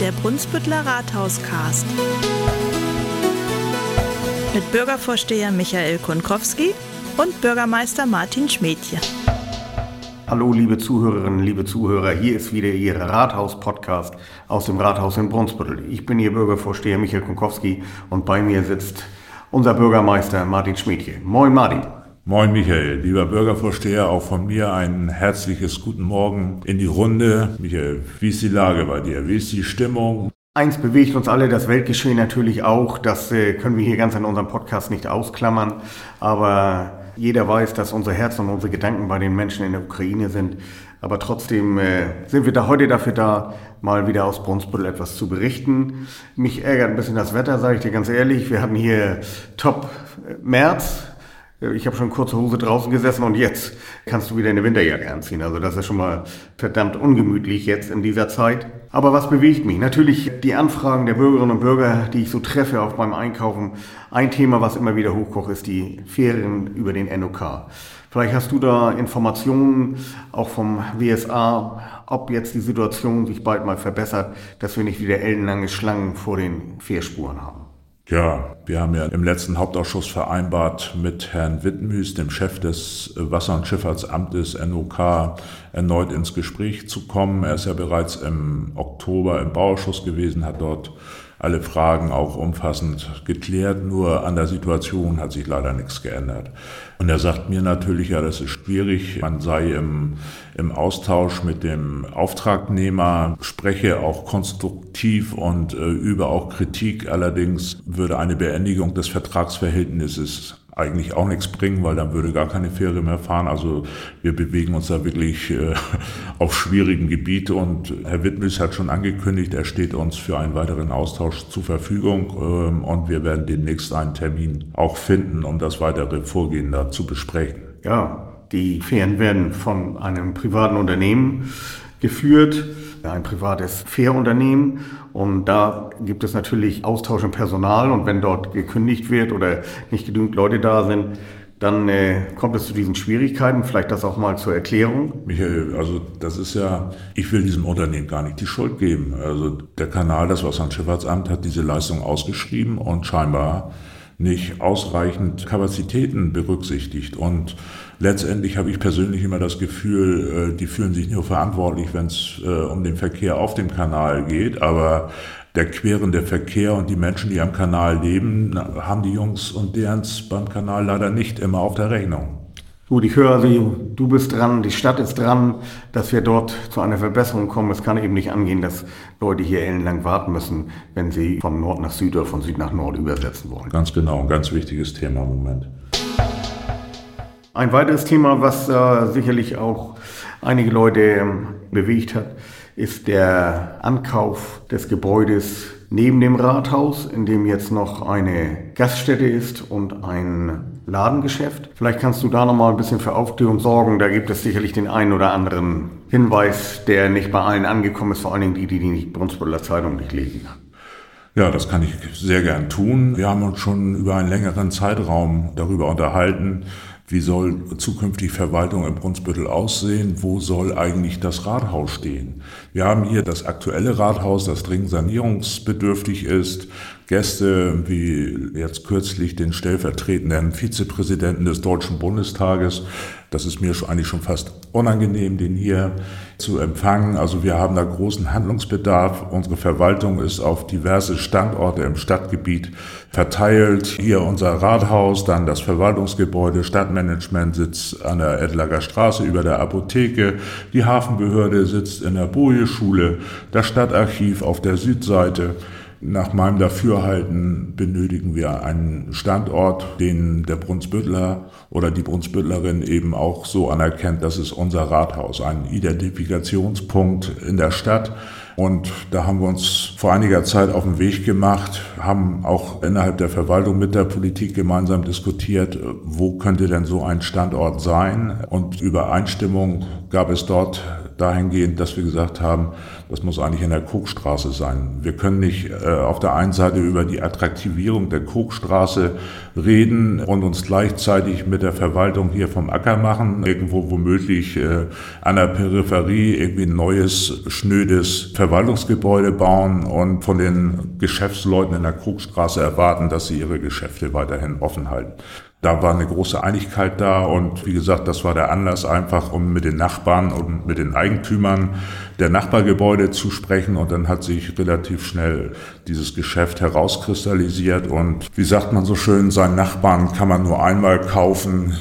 Der Brunsbüttler Rathauscast. Mit Bürgervorsteher Michael Konkowski und Bürgermeister Martin Schmedje. Hallo, liebe Zuhörerinnen, liebe Zuhörer. Hier ist wieder Ihr Rathaus-Podcast aus dem Rathaus in Brunsbüttel. Ich bin Ihr Bürgervorsteher Michael Konkowski und bei mir sitzt unser Bürgermeister Martin Schmedje. Moin, Martin. Moin Michael, lieber Bürgervorsteher, auch von mir ein herzliches Guten Morgen in die Runde. Michael, wie ist die Lage bei dir? Wie ist die Stimmung? Eins bewegt uns alle, das Weltgeschehen natürlich auch. Das äh, können wir hier ganz in unserem Podcast nicht ausklammern. Aber jeder weiß, dass unser Herz und unsere Gedanken bei den Menschen in der Ukraine sind. Aber trotzdem äh, sind wir da heute dafür da, mal wieder aus Brunsbüttel etwas zu berichten. Mich ärgert ein bisschen das Wetter, sage ich dir ganz ehrlich. Wir hatten hier Top März, ich habe schon kurze Hose draußen gesessen und jetzt kannst du wieder eine Winterjacke anziehen. Also das ist schon mal verdammt ungemütlich jetzt in dieser Zeit. Aber was bewegt mich? Natürlich die Anfragen der Bürgerinnen und Bürger, die ich so treffe auch beim Einkaufen. Ein Thema, was immer wieder hochkocht, ist die Ferien über den NOK. Vielleicht hast du da Informationen auch vom WSA, ob jetzt die Situation sich bald mal verbessert, dass wir nicht wieder ellenlange Schlangen vor den Fährspuren haben. Ja, wir haben ja im letzten Hauptausschuss vereinbart, mit Herrn Wittenmüß, dem Chef des Wasser- und Schifffahrtsamtes NOK, erneut ins Gespräch zu kommen. Er ist ja bereits im Oktober im Bauausschuss gewesen, hat dort alle Fragen auch umfassend geklärt, nur an der Situation hat sich leider nichts geändert. Und er sagt mir natürlich, ja, das ist schwierig, man sei im, im Austausch mit dem Auftragnehmer, spreche auch konstruktiv und äh, übe auch Kritik, allerdings würde eine Beendigung des Vertragsverhältnisses eigentlich auch nichts bringen, weil dann würde gar keine Fähre mehr fahren. Also wir bewegen uns da wirklich äh, auf schwierigen Gebiet und Herr Wittmüs hat schon angekündigt, er steht uns für einen weiteren Austausch zur Verfügung ähm, und wir werden demnächst einen Termin auch finden, um das weitere Vorgehen da zu besprechen. Ja, die Fähren werden von einem privaten Unternehmen geführt ein privates Fährunternehmen und da gibt es natürlich Austausch im Personal und wenn dort gekündigt wird oder nicht genügend Leute da sind, dann äh, kommt es zu diesen Schwierigkeiten. Vielleicht das auch mal zur Erklärung. Michael, also das ist ja, ich will diesem Unternehmen gar nicht die Schuld geben. Also der Kanal, das Wasserschifffahrtsamt, hat diese Leistung ausgeschrieben und scheinbar nicht ausreichend Kapazitäten berücksichtigt. Und letztendlich habe ich persönlich immer das Gefühl, äh, die fühlen sich nur verantwortlich, wenn es äh, um den Verkehr auf dem Kanal geht. Aber der querende Verkehr und die Menschen, die am Kanal leben, haben die Jungs und derens beim Kanal leider nicht immer auf der Rechnung. Gut, ich höre Sie, du bist dran, die Stadt ist dran, dass wir dort zu einer Verbesserung kommen. Es kann eben nicht angehen, dass Leute hier ellenlang warten müssen, wenn sie von Nord nach Süd oder von Süd nach Nord übersetzen wollen. Ganz genau, ein ganz wichtiges Thema im Moment. Ein weiteres Thema, was äh, sicherlich auch einige Leute ähm, bewegt hat, ist der Ankauf des Gebäudes neben dem Rathaus, in dem jetzt noch eine Gaststätte ist und ein Ladengeschäft. Vielleicht kannst du da noch mal ein bisschen für Aufklärung sorgen. Da gibt es sicherlich den einen oder anderen Hinweis, der nicht bei allen angekommen ist, vor allen Dingen die, die die Brunsbütteler Zeitung nicht lesen. Ja, das kann ich sehr gern tun. Wir haben uns schon über einen längeren Zeitraum darüber unterhalten, wie soll zukünftig Verwaltung im Brunsbüttel aussehen? Wo soll eigentlich das Rathaus stehen? Wir haben hier das aktuelle Rathaus, das dringend sanierungsbedürftig ist. Gäste wie jetzt kürzlich den stellvertretenden Vizepräsidenten des Deutschen Bundestages. Das ist mir eigentlich schon fast unangenehm, den hier zu empfangen. Also wir haben da großen Handlungsbedarf. Unsere Verwaltung ist auf diverse Standorte im Stadtgebiet verteilt. Hier unser Rathaus, dann das Verwaltungsgebäude, Stadtmanagement sitzt an der Edlager Straße über der Apotheke. Die Hafenbehörde sitzt in der Boje-Schule, das Stadtarchiv auf der Südseite. Nach meinem Dafürhalten benötigen wir einen Standort, den der Brunsbüttler oder die Brunsbüttlerin eben auch so anerkennt, das ist unser Rathaus, ein Identifikationspunkt in der Stadt. Und da haben wir uns vor einiger Zeit auf den Weg gemacht, haben auch innerhalb der Verwaltung mit der Politik gemeinsam diskutiert, wo könnte denn so ein Standort sein. Und Übereinstimmung gab es dort dahingehend, dass wir gesagt haben, das muss eigentlich in der Kokstraße sein. Wir können nicht äh, auf der einen Seite über die Attraktivierung der Kokstraße reden und uns gleichzeitig mit der Verwaltung hier vom Acker machen, irgendwo womöglich äh, an der Peripherie irgendwie ein neues, schnödes Verwaltungsgebäude bauen und von den Geschäftsleuten in der Krugstraße erwarten, dass sie ihre Geschäfte weiterhin offen halten. Da war eine große Einigkeit da und wie gesagt, das war der Anlass einfach, um mit den Nachbarn und mit den Eigentümern der Nachbargebäude zu sprechen und dann hat sich relativ schnell dieses Geschäft herauskristallisiert und wie sagt man so schön, seinen Nachbarn kann man nur einmal kaufen.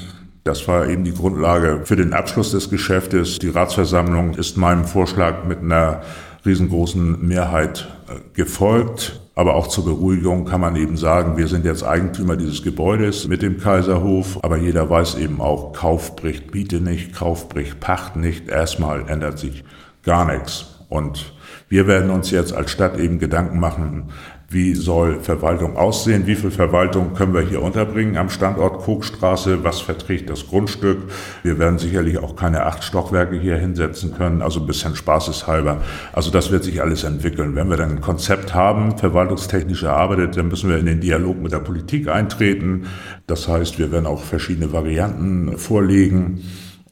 Das war eben die Grundlage für den Abschluss des Geschäftes. Die Ratsversammlung ist meinem Vorschlag mit einer riesengroßen Mehrheit äh, gefolgt. Aber auch zur Beruhigung kann man eben sagen, wir sind jetzt Eigentümer dieses Gebäudes mit dem Kaiserhof. Aber jeder weiß eben auch, Kauf bricht Miete nicht, Kauf bricht Pacht nicht. Erstmal ändert sich gar nichts. Und wir werden uns jetzt als Stadt eben Gedanken machen, wie soll Verwaltung aussehen? Wie viel Verwaltung können wir hier unterbringen am Standort Kokstraße? Was verträgt das Grundstück? Wir werden sicherlich auch keine acht Stockwerke hier hinsetzen können, also ein bisschen spaßeshalber. Also das wird sich alles entwickeln. Wenn wir dann ein Konzept haben, verwaltungstechnisch erarbeitet, dann müssen wir in den Dialog mit der Politik eintreten. Das heißt, wir werden auch verschiedene Varianten vorlegen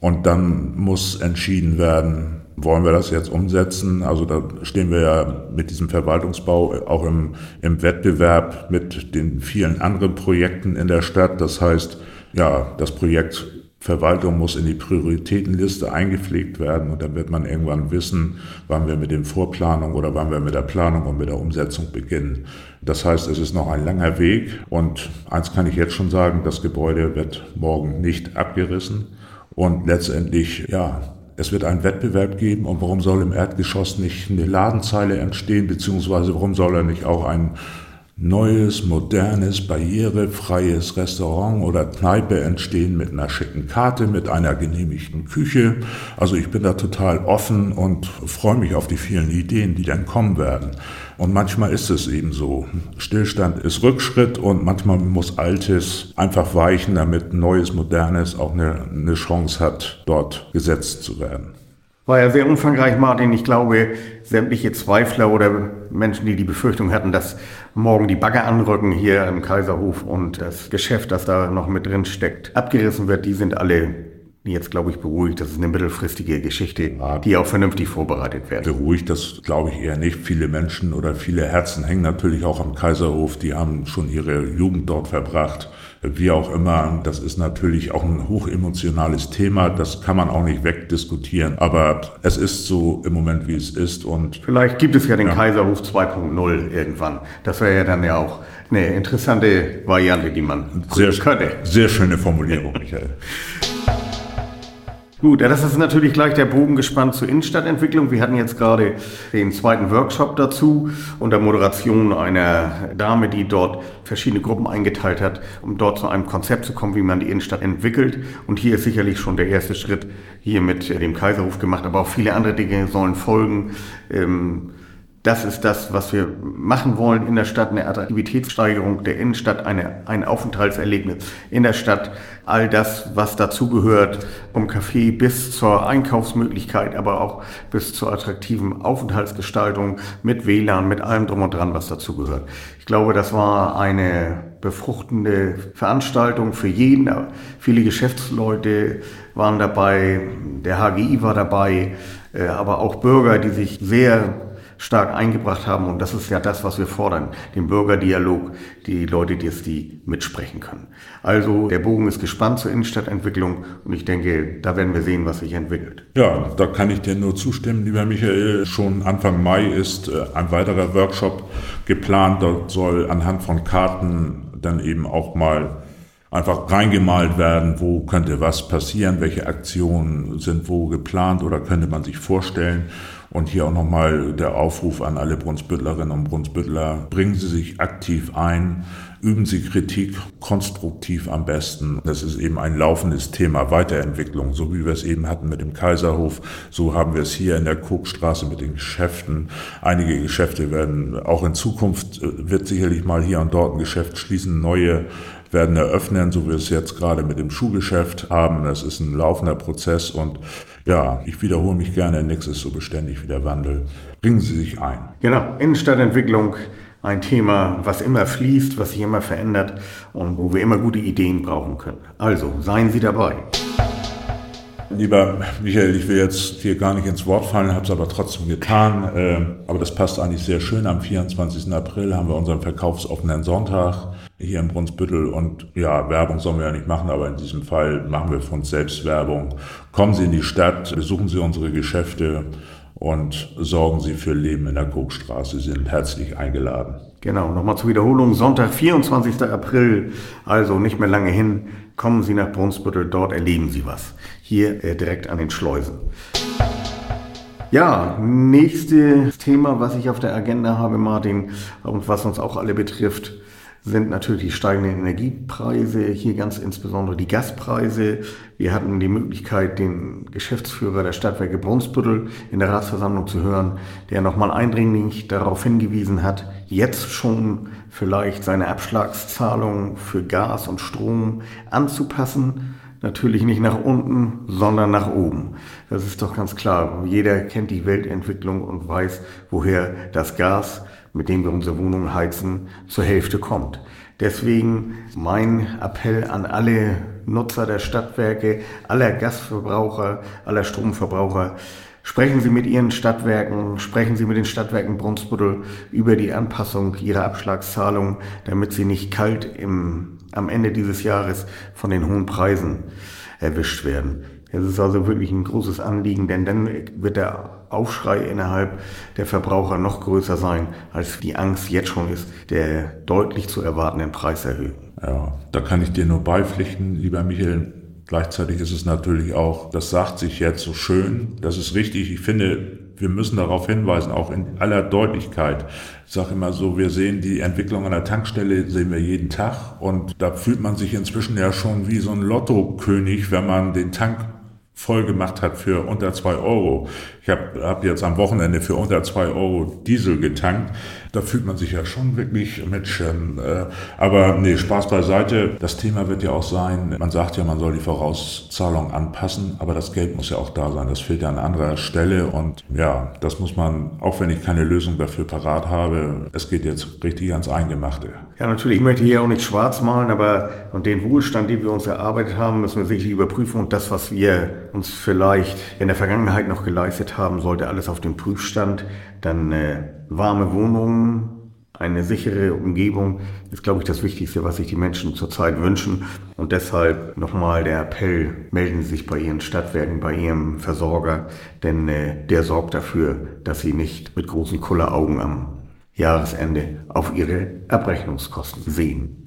und dann muss entschieden werden, wollen wir das jetzt umsetzen? Also da stehen wir ja mit diesem Verwaltungsbau auch im, im Wettbewerb mit den vielen anderen Projekten in der Stadt. Das heißt, ja, das Projekt Verwaltung muss in die Prioritätenliste eingepflegt werden und dann wird man irgendwann wissen, wann wir mit dem Vorplanung oder wann wir mit der Planung und mit der Umsetzung beginnen. Das heißt, es ist noch ein langer Weg und eins kann ich jetzt schon sagen, das Gebäude wird morgen nicht abgerissen und letztendlich, ja, es wird einen Wettbewerb geben und warum soll im Erdgeschoss nicht eine Ladenzeile entstehen, beziehungsweise warum soll er nicht auch ein neues, modernes, barrierefreies Restaurant oder Kneipe entstehen mit einer schicken Karte, mit einer genehmigten Küche. Also ich bin da total offen und freue mich auf die vielen Ideen, die dann kommen werden. Und manchmal ist es eben so. Stillstand ist Rückschritt und manchmal muss Altes einfach weichen, damit Neues, Modernes auch eine, eine Chance hat, dort gesetzt zu werden. War ja sehr umfangreich, Martin. Ich glaube, sämtliche Zweifler oder Menschen, die die Befürchtung hatten, dass morgen die Bagger anrücken hier im Kaiserhof und das Geschäft, das da noch mit drin steckt, abgerissen wird, die sind alle jetzt, glaube ich, beruhigt. Das ist eine mittelfristige Geschichte, die auch vernünftig vorbereitet wird. Beruhigt, das glaube ich eher nicht. Viele Menschen oder viele Herzen hängen natürlich auch am Kaiserhof. Die haben schon ihre Jugend dort verbracht. Wie auch immer, das ist natürlich auch ein hochemotionales Thema. Das kann man auch nicht wegdiskutieren. Aber es ist so im Moment, wie es ist. Und Vielleicht gibt es ja den ja. Kaiserhof 2.0 irgendwann. Das wäre ja dann ja auch eine interessante Variante, die man sehr, könnte. Sehr schöne Formulierung, Michael. Gut, das ist natürlich gleich der Bogen gespannt zur Innenstadtentwicklung. Wir hatten jetzt gerade den zweiten Workshop dazu unter Moderation einer Dame, die dort verschiedene Gruppen eingeteilt hat, um dort zu einem Konzept zu kommen, wie man die Innenstadt entwickelt. Und hier ist sicherlich schon der erste Schritt hier mit dem Kaiserhof gemacht, aber auch viele andere Dinge sollen folgen. Ähm, das ist das, was wir machen wollen in der Stadt, eine Attraktivitätssteigerung der Innenstadt, eine, ein Aufenthaltserlebnis in der Stadt. All das, was dazugehört, vom Café bis zur Einkaufsmöglichkeit, aber auch bis zur attraktiven Aufenthaltsgestaltung mit WLAN, mit allem drum und dran, was dazugehört. Ich glaube, das war eine befruchtende Veranstaltung für jeden. Viele Geschäftsleute waren dabei, der HGI war dabei, äh, aber auch Bürger, die sich sehr stark eingebracht haben. Und das ist ja das, was wir fordern, den Bürgerdialog, die Leute, die es die mitsprechen können. Also der Bogen ist gespannt zur Innenstadtentwicklung und ich denke, da werden wir sehen, was sich entwickelt. Ja, da kann ich dir nur zustimmen, lieber Michael. Schon Anfang Mai ist äh, ein weiterer Workshop geplant. Dort soll anhand von Karten dann eben auch mal einfach reingemalt werden, wo könnte was passieren, welche Aktionen sind wo geplant oder könnte man sich vorstellen. Und hier auch nochmal der Aufruf an alle Brunsbüttlerinnen und Brunsbüttler, bringen Sie sich aktiv ein, üben Sie Kritik konstruktiv am besten. Das ist eben ein laufendes Thema Weiterentwicklung, so wie wir es eben hatten mit dem Kaiserhof. So haben wir es hier in der Cookstraße mit den Geschäften. Einige Geschäfte werden auch in Zukunft, äh, wird sicherlich mal hier und dort ein Geschäft schließen, neue werden eröffnen, so wie wir es jetzt gerade mit dem Schuhgeschäft haben. Das ist ein laufender Prozess und ja, ich wiederhole mich gerne, nichts ist so beständig wie der Wandel. Bringen Sie sich ein. Genau, Innenstadtentwicklung, ein Thema, was immer fließt, was sich immer verändert und wo wir immer gute Ideen brauchen können. Also, seien Sie dabei. Lieber Michael, ich will jetzt hier gar nicht ins Wort fallen, habe es aber trotzdem getan. Äh, aber das passt eigentlich sehr schön. Am 24. April haben wir unseren verkaufsoffenen Sonntag hier in Brunsbüttel. Und ja, Werbung sollen wir ja nicht machen, aber in diesem Fall machen wir von selbst Werbung. Kommen Sie in die Stadt, besuchen Sie unsere Geschäfte und sorgen Sie für Leben in der Kokstraße. Sie sind herzlich eingeladen. Genau, nochmal zur Wiederholung. Sonntag, 24. April, also nicht mehr lange hin. Kommen Sie nach Brunsbüttel, dort erleben Sie was. Hier äh, direkt an den Schleusen. Ja, nächstes Thema, was ich auf der Agenda habe, Martin, und was uns auch alle betrifft, sind natürlich die steigenden Energiepreise, hier ganz insbesondere die Gaspreise. Wir hatten die Möglichkeit, den Geschäftsführer der Stadtwerke Brunsbüttel in der Ratsversammlung zu hören, der nochmal eindringlich darauf hingewiesen hat, jetzt schon vielleicht seine Abschlagszahlung für Gas und Strom anzupassen. Natürlich nicht nach unten, sondern nach oben. Das ist doch ganz klar. Jeder kennt die Weltentwicklung und weiß, woher das Gas mit dem wir unsere Wohnungen heizen, zur Hälfte kommt. Deswegen mein Appell an alle Nutzer der Stadtwerke, aller Gasverbraucher, aller Stromverbraucher, Sprechen Sie mit Ihren Stadtwerken, sprechen Sie mit den Stadtwerken Brunsbüttel über die Anpassung Ihrer Abschlagszahlung, damit Sie nicht kalt im, am Ende dieses Jahres von den hohen Preisen erwischt werden. Es ist also wirklich ein großes Anliegen, denn dann wird der Aufschrei innerhalb der Verbraucher noch größer sein, als die Angst jetzt schon ist, der deutlich zu erwartenden Preiserhöhung. Ja, da kann ich dir nur beipflichten, lieber Michael. Gleichzeitig ist es natürlich auch, das sagt sich jetzt so schön, das ist richtig. Ich finde, wir müssen darauf hinweisen, auch in aller Deutlichkeit. Ich sage immer so, wir sehen die Entwicklung an der Tankstelle, sehen wir jeden Tag und da fühlt man sich inzwischen ja schon wie so ein Lottokönig, wenn man den Tank voll gemacht hat für unter zwei Euro. Ich habe hab jetzt am Wochenende für unter zwei Euro Diesel getankt. Da fühlt man sich ja schon wirklich mit Schirm. Äh, aber nee, Spaß beiseite. Das Thema wird ja auch sein, man sagt ja, man soll die Vorauszahlung anpassen, aber das Geld muss ja auch da sein. Das fehlt ja an anderer Stelle und ja, das muss man, auch wenn ich keine Lösung dafür parat habe, es geht jetzt richtig ans Eingemachte. Ja, natürlich, ich möchte hier auch nicht schwarz malen, aber und den Wohlstand, den wir uns erarbeitet haben, müssen wir sicherlich überprüfen und das, was wir uns vielleicht in der Vergangenheit noch geleistet haben, sollte alles auf dem Prüfstand. Dann äh, warme Wohnungen, eine sichere Umgebung ist, glaube ich, das Wichtigste, was sich die Menschen zurzeit wünschen. Und deshalb nochmal der Appell, melden Sie sich bei Ihren Stadtwerken, bei Ihrem Versorger, denn äh, der sorgt dafür, dass Sie nicht mit großen Kulleraugen am Jahresende auf ihre Abrechnungskosten sehen.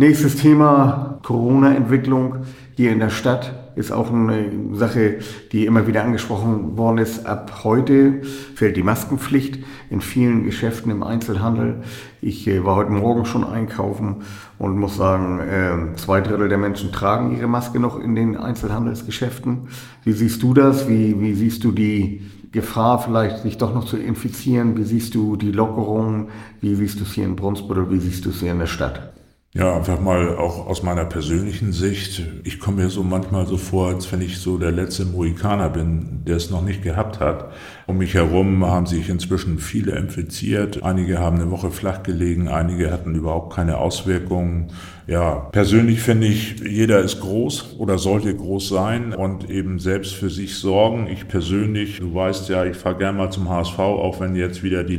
Nächstes Thema, Corona-Entwicklung hier in der Stadt ist auch eine Sache, die immer wieder angesprochen worden ist. Ab heute fällt die Maskenpflicht in vielen Geschäften im Einzelhandel. Ich äh, war heute Morgen schon einkaufen und muss sagen, äh, zwei Drittel der Menschen tragen ihre Maske noch in den Einzelhandelsgeschäften. Wie siehst du das? Wie, wie siehst du die Gefahr vielleicht, sich doch noch zu infizieren? Wie siehst du die Lockerungen? Wie siehst du es hier in Brunsbüttel? Wie siehst du es hier in der Stadt? Ja, einfach mal auch aus meiner persönlichen Sicht. Ich komme mir so manchmal so vor, als wenn ich so der letzte Mohikaner bin, der es noch nicht gehabt hat. Um mich herum haben sich inzwischen viele infiziert. Einige haben eine Woche flach gelegen, einige hatten überhaupt keine Auswirkungen. Ja, persönlich finde ich, jeder ist groß oder sollte groß sein und eben selbst für sich sorgen. Ich persönlich, du weißt ja, ich fahre gern mal zum HSV, auch wenn jetzt wieder die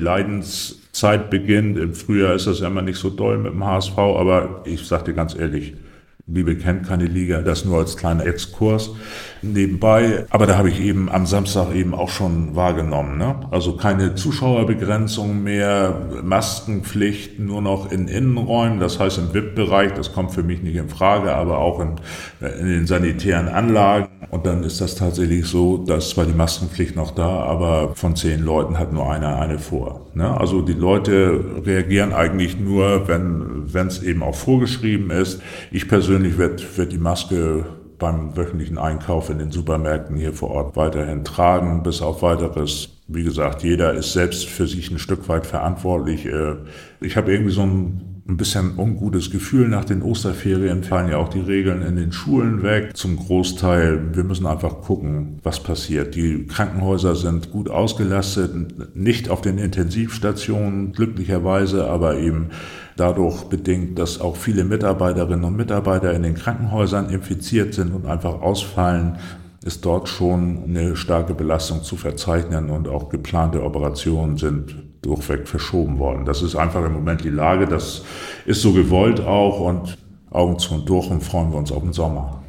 Leidenszeit beginnt. Im Frühjahr ist das ja immer nicht so doll mit dem HSV, aber ich sag dir ganz ehrlich, Liebe kennt keine Liga, das nur als kleiner Exkurs nebenbei. Aber da habe ich eben am Samstag eben auch schon wahrgenommen. Ne? Also keine Zuschauerbegrenzung mehr, Maskenpflicht nur noch in Innenräumen, das heißt im VIP-Bereich, das kommt für mich nicht in Frage, aber auch in, in den sanitären Anlagen. Und dann ist das tatsächlich so, dass zwar die Maskenpflicht noch da, aber von zehn Leuten hat nur einer eine vor. Ne? Also die Leute reagieren eigentlich nur, wenn es eben auch vorgeschrieben ist. Ich persönlich werde werd die Maske beim wöchentlichen Einkauf in den Supermärkten hier vor Ort weiterhin tragen, bis auf weiteres. Wie gesagt, jeder ist selbst für sich ein Stück weit verantwortlich. Äh, ich habe irgendwie so ein ein bisschen ungutes Gefühl. Nach den Osterferien fallen ja auch die Regeln in den Schulen weg. Zum Großteil, wir müssen einfach gucken, was passiert. Die Krankenhäuser sind gut ausgelastet, nicht auf den Intensivstationen, glücklicherweise, aber eben dadurch bedingt, dass auch viele Mitarbeiterinnen und Mitarbeiter in den Krankenhäusern infiziert sind und einfach ausfallen, ist dort schon eine starke Belastung zu verzeichnen und auch geplante Operationen sind durchweg verschoben worden. Das ist einfach im Moment die Lage, das ist so gewollt auch und Augen zu und durch und freuen wir uns auf den Sommer.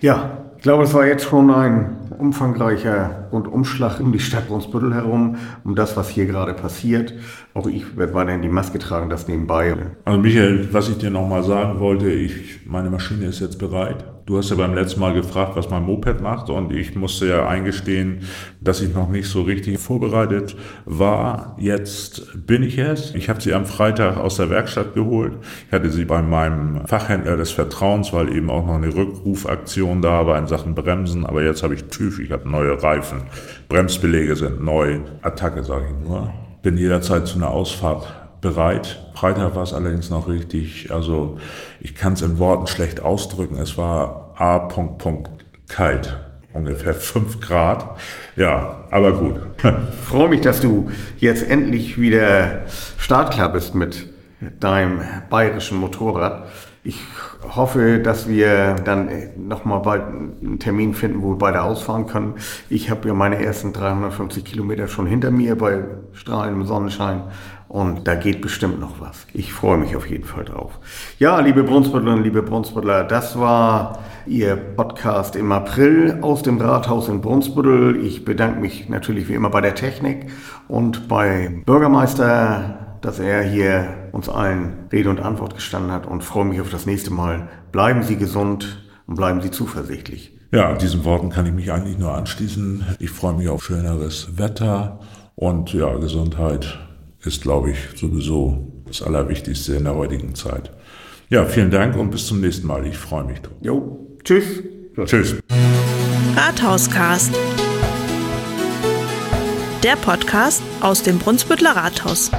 Ja, ich glaube, es war jetzt schon ein umfangreicher Rundumschlag um die Stadt Brunsbüttel herum, um das, was hier gerade passiert. Auch ich werde weiterhin die Maske tragen, das nebenbei. Also Michael, was ich dir nochmal sagen wollte, ich, meine Maschine ist jetzt bereit. Du hast ja beim letzten Mal gefragt, was mein Moped macht und ich musste ja eingestehen, dass ich noch nicht so richtig vorbereitet war. Jetzt bin ich es. Ich habe sie am Freitag aus der Werkstatt geholt. Ich hatte sie bei meinem Fachhändler des Vertrauens, weil eben auch noch eine Rückrufaktion da war in Sachen Bremsen. Aber jetzt habe ich TÜV, ich habe neue Reifen, Bremsbelege sind neu. Attacke, sage ich nur. Bin jederzeit zu einer Ausfahrt bereit. Freitag war es allerdings noch richtig, also ich kann es in Worten schlecht ausdrücken. Es war A. Punkt, Punkt, kalt. Ungefähr fünf Grad. Ja, aber gut. Freue mich, dass du jetzt endlich wieder startklar bist mit deinem bayerischen Motorrad. Ich hoffe, dass wir dann nochmal bald einen Termin finden, wo wir beide ausfahren können. Ich habe ja meine ersten 350 Kilometer schon hinter mir bei strahlendem Sonnenschein und da geht bestimmt noch was. Ich freue mich auf jeden Fall drauf. Ja, liebe Brunsbüttlerinnen, liebe Brunsbüttler, das war Ihr Podcast im April aus dem Rathaus in Brunsbüttel. Ich bedanke mich natürlich wie immer bei der Technik und bei Bürgermeister dass er hier uns allen Rede und Antwort gestanden hat und freue mich auf das nächste Mal. Bleiben Sie gesund und bleiben Sie zuversichtlich. Ja, diesen Worten kann ich mich eigentlich nur anschließen. Ich freue mich auf schöneres Wetter und ja, Gesundheit ist, glaube ich, sowieso das Allerwichtigste in der heutigen Zeit. Ja, vielen Dank und bis zum nächsten Mal. Ich freue mich drauf. Jo, tschüss. Tschüss. Rathauscast. Der Podcast aus dem Brunsbüttler Rathaus.